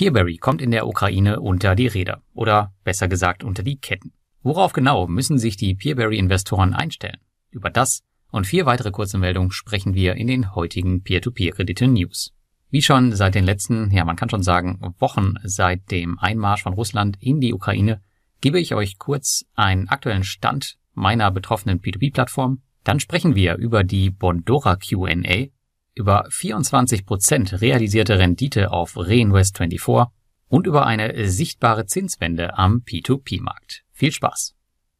Peerberry kommt in der Ukraine unter die Räder oder besser gesagt unter die Ketten. Worauf genau müssen sich die Peerberry-Investoren einstellen? Über das und vier weitere kurze Meldungen sprechen wir in den heutigen Peer-to-Peer-Kredite-News. Wie schon seit den letzten, ja man kann schon sagen, Wochen seit dem Einmarsch von Russland in die Ukraine, gebe ich euch kurz einen aktuellen Stand meiner betroffenen P2P-Plattform. Dann sprechen wir über die Bondora Q&A, über 24% realisierte Rendite auf Reinvest24 und über eine sichtbare Zinswende am P2P-Markt. Viel Spaß!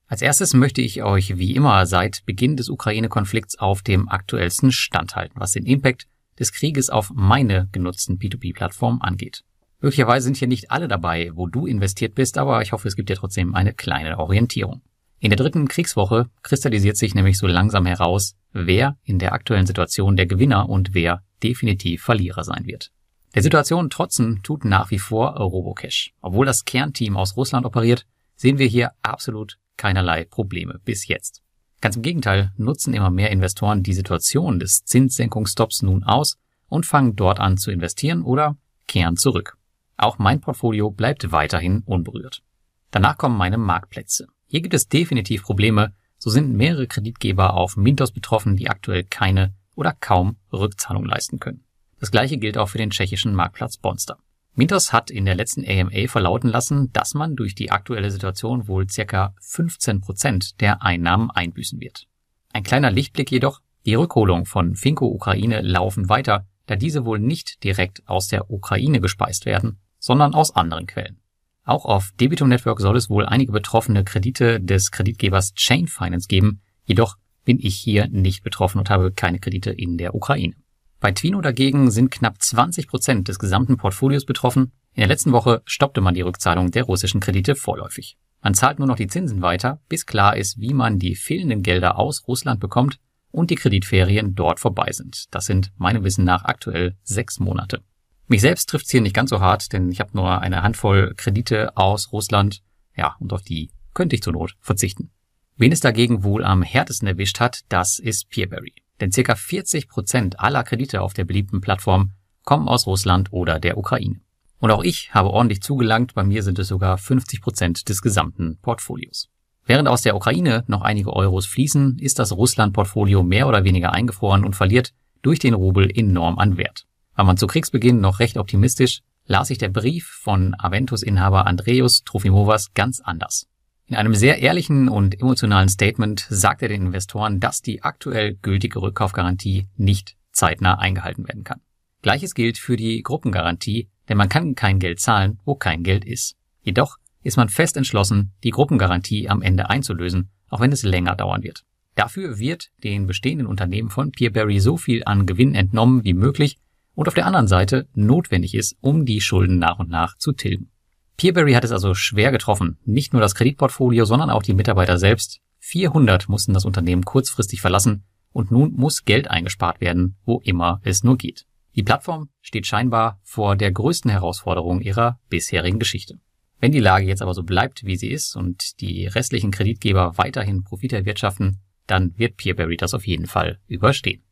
Als erstes möchte ich euch wie immer seit Beginn des Ukraine-Konflikts auf dem aktuellsten Stand halten, was den Impact des Krieges auf meine genutzten P2P-Plattformen angeht. Möglicherweise sind hier nicht alle dabei, wo du investiert bist, aber ich hoffe, es gibt dir trotzdem eine kleine Orientierung. In der dritten Kriegswoche kristallisiert sich nämlich so langsam heraus, wer in der aktuellen Situation der Gewinner und wer definitiv Verlierer sein wird. Der Situation trotzen tut nach wie vor Robocash. Obwohl das Kernteam aus Russland operiert, sehen wir hier absolut keinerlei Probleme bis jetzt. Ganz im Gegenteil nutzen immer mehr Investoren die Situation des Zinssenkungsstops nun aus und fangen dort an zu investieren oder kehren zurück. Auch mein Portfolio bleibt weiterhin unberührt. Danach kommen meine Marktplätze. Hier gibt es definitiv Probleme, so sind mehrere Kreditgeber auf Mintos betroffen, die aktuell keine oder kaum Rückzahlung leisten können. Das gleiche gilt auch für den tschechischen Marktplatz Bonster. Mintos hat in der letzten AMA verlauten lassen, dass man durch die aktuelle Situation wohl circa 15 Prozent der Einnahmen einbüßen wird. Ein kleiner Lichtblick jedoch, die Rückholung von Finco Ukraine laufen weiter, da diese wohl nicht direkt aus der Ukraine gespeist werden, sondern aus anderen Quellen. Auch auf Debitum Network soll es wohl einige betroffene Kredite des Kreditgebers Chain Finance geben, jedoch bin ich hier nicht betroffen und habe keine Kredite in der Ukraine. Bei Twino dagegen sind knapp 20 Prozent des gesamten Portfolios betroffen. In der letzten Woche stoppte man die Rückzahlung der russischen Kredite vorläufig. Man zahlt nur noch die Zinsen weiter, bis klar ist, wie man die fehlenden Gelder aus Russland bekommt und die Kreditferien dort vorbei sind. Das sind meinem Wissen nach aktuell sechs Monate. Mich selbst trifft's hier nicht ganz so hart, denn ich habe nur eine Handvoll Kredite aus Russland. Ja, und auf die könnte ich zur Not verzichten. Wen es dagegen wohl am härtesten erwischt hat, das ist Peerberry. Denn circa 40 Prozent aller Kredite auf der beliebten Plattform kommen aus Russland oder der Ukraine. Und auch ich habe ordentlich zugelangt, bei mir sind es sogar 50 Prozent des gesamten Portfolios. Während aus der Ukraine noch einige Euros fließen, ist das Russland-Portfolio mehr oder weniger eingefroren und verliert durch den Rubel enorm an Wert. War man zu Kriegsbeginn noch recht optimistisch, las sich der Brief von Aventus-Inhaber Andreas Trofimovas ganz anders. In einem sehr ehrlichen und emotionalen Statement sagt er den Investoren, dass die aktuell gültige Rückkaufgarantie nicht zeitnah eingehalten werden kann. Gleiches gilt für die Gruppengarantie, denn man kann kein Geld zahlen, wo kein Geld ist. Jedoch ist man fest entschlossen, die Gruppengarantie am Ende einzulösen, auch wenn es länger dauern wird. Dafür wird den bestehenden Unternehmen von Peerberry so viel an Gewinn entnommen wie möglich und auf der anderen Seite notwendig ist, um die Schulden nach und nach zu tilgen. Peerberry hat es also schwer getroffen. Nicht nur das Kreditportfolio, sondern auch die Mitarbeiter selbst. 400 mussten das Unternehmen kurzfristig verlassen und nun muss Geld eingespart werden, wo immer es nur geht. Die Plattform steht scheinbar vor der größten Herausforderung ihrer bisherigen Geschichte. Wenn die Lage jetzt aber so bleibt, wie sie ist und die restlichen Kreditgeber weiterhin Profit erwirtschaften, dann wird Peerberry das auf jeden Fall überstehen.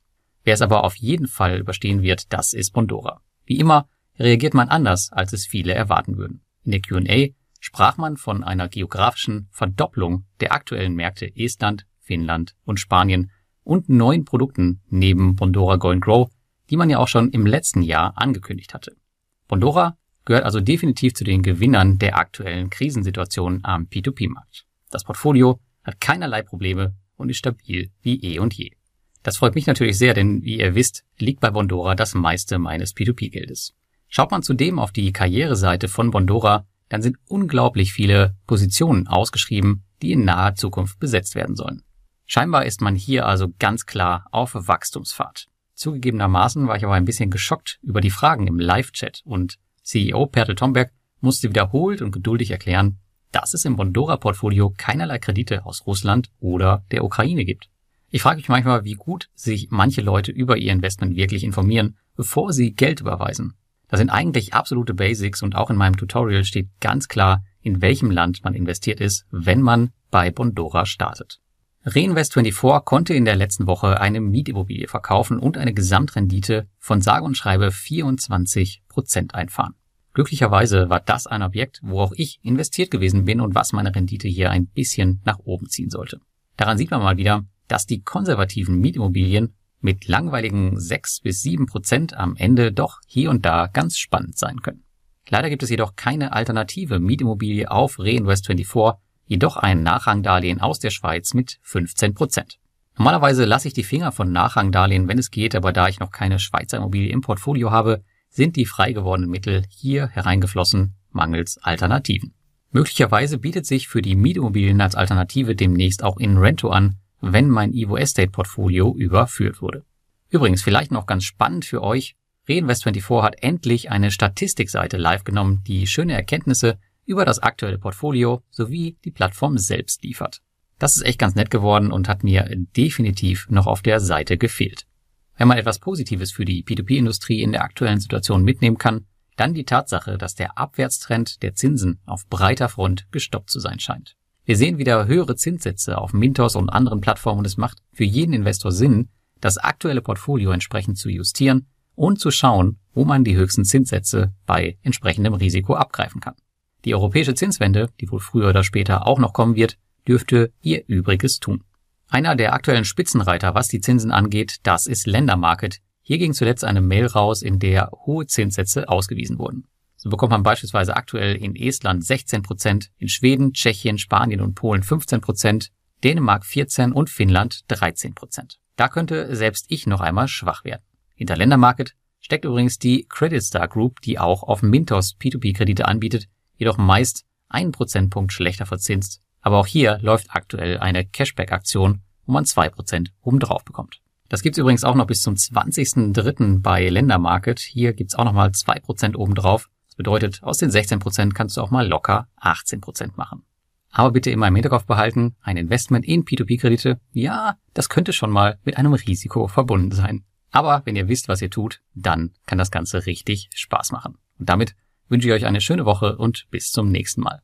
Wer es aber auf jeden Fall überstehen wird, das ist Bondora. Wie immer reagiert man anders, als es viele erwarten würden. In der Q&A sprach man von einer geografischen Verdopplung der aktuellen Märkte Estland, Finnland und Spanien und neuen Produkten neben Bondora Go and Grow, die man ja auch schon im letzten Jahr angekündigt hatte. Bondora gehört also definitiv zu den Gewinnern der aktuellen Krisensituation am P2P-Markt. Das Portfolio hat keinerlei Probleme und ist stabil wie eh und je. Das freut mich natürlich sehr, denn wie ihr wisst, liegt bei Bondora das meiste meines P2P-Geldes. Schaut man zudem auf die Karriereseite von Bondora, dann sind unglaublich viele Positionen ausgeschrieben, die in naher Zukunft besetzt werden sollen. Scheinbar ist man hier also ganz klar auf Wachstumsfahrt. Zugegebenermaßen war ich aber ein bisschen geschockt über die Fragen im Live-Chat und CEO Pertel Tomberg musste wiederholt und geduldig erklären, dass es im Bondora-Portfolio keinerlei Kredite aus Russland oder der Ukraine gibt. Ich frage mich manchmal, wie gut sich manche Leute über ihr Investment wirklich informieren, bevor sie Geld überweisen. Das sind eigentlich absolute Basics und auch in meinem Tutorial steht ganz klar, in welchem Land man investiert ist, wenn man bei Bondora startet. Reinvest24 konnte in der letzten Woche eine Mietimmobilie verkaufen und eine Gesamtrendite von sage und schreibe 24 Prozent einfahren. Glücklicherweise war das ein Objekt, wo auch ich investiert gewesen bin und was meine Rendite hier ein bisschen nach oben ziehen sollte. Daran sieht man mal wieder, dass die konservativen Mietimmobilien mit langweiligen 6 bis 7 Prozent am Ende doch hier und da ganz spannend sein können. Leider gibt es jedoch keine alternative Mietimmobilie auf Reinvest24, jedoch ein Nachrangdarlehen aus der Schweiz mit 15 Prozent. Normalerweise lasse ich die Finger von Nachrangdarlehen, wenn es geht, aber da ich noch keine Schweizer Immobilie im Portfolio habe, sind die frei gewordenen Mittel hier hereingeflossen, mangels Alternativen. Möglicherweise bietet sich für die Mietimmobilien als Alternative demnächst auch in Rento an, wenn mein Evo Estate Portfolio überführt wurde. Übrigens, vielleicht noch ganz spannend für euch, Reinvest24 hat endlich eine Statistikseite live genommen, die schöne Erkenntnisse über das aktuelle Portfolio sowie die Plattform selbst liefert. Das ist echt ganz nett geworden und hat mir definitiv noch auf der Seite gefehlt. Wenn man etwas Positives für die P2P-Industrie in der aktuellen Situation mitnehmen kann, dann die Tatsache, dass der Abwärtstrend der Zinsen auf breiter Front gestoppt zu sein scheint. Wir sehen wieder höhere Zinssätze auf Mintos und anderen Plattformen und es macht für jeden Investor Sinn, das aktuelle Portfolio entsprechend zu justieren und zu schauen, wo man die höchsten Zinssätze bei entsprechendem Risiko abgreifen kann. Die europäische Zinswende, die wohl früher oder später auch noch kommen wird, dürfte ihr Übriges tun. Einer der aktuellen Spitzenreiter, was die Zinsen angeht, das ist Ländermarket. Hier ging zuletzt eine Mail raus, in der hohe Zinssätze ausgewiesen wurden. So bekommt man beispielsweise aktuell in Estland 16 Prozent, in Schweden, Tschechien, Spanien und Polen 15 Prozent, Dänemark 14 und Finnland 13 Prozent. Da könnte selbst ich noch einmal schwach werden. Hinter Ländermarket steckt übrigens die Credit Star Group, die auch auf Mintos P2P-Kredite anbietet, jedoch meist einen Prozentpunkt schlechter verzinst aber auch hier läuft aktuell eine Cashback-Aktion, wo man 2% obendrauf bekommt. Das gibt's übrigens auch noch bis zum 20.03. bei Ländermarket. Hier gibt's auch nochmal 2% obendrauf. Bedeutet, aus den 16% kannst du auch mal locker 18% machen. Aber bitte immer im Hinterkopf behalten, ein Investment in P2P-Kredite, ja, das könnte schon mal mit einem Risiko verbunden sein. Aber wenn ihr wisst, was ihr tut, dann kann das Ganze richtig Spaß machen. Und damit wünsche ich euch eine schöne Woche und bis zum nächsten Mal.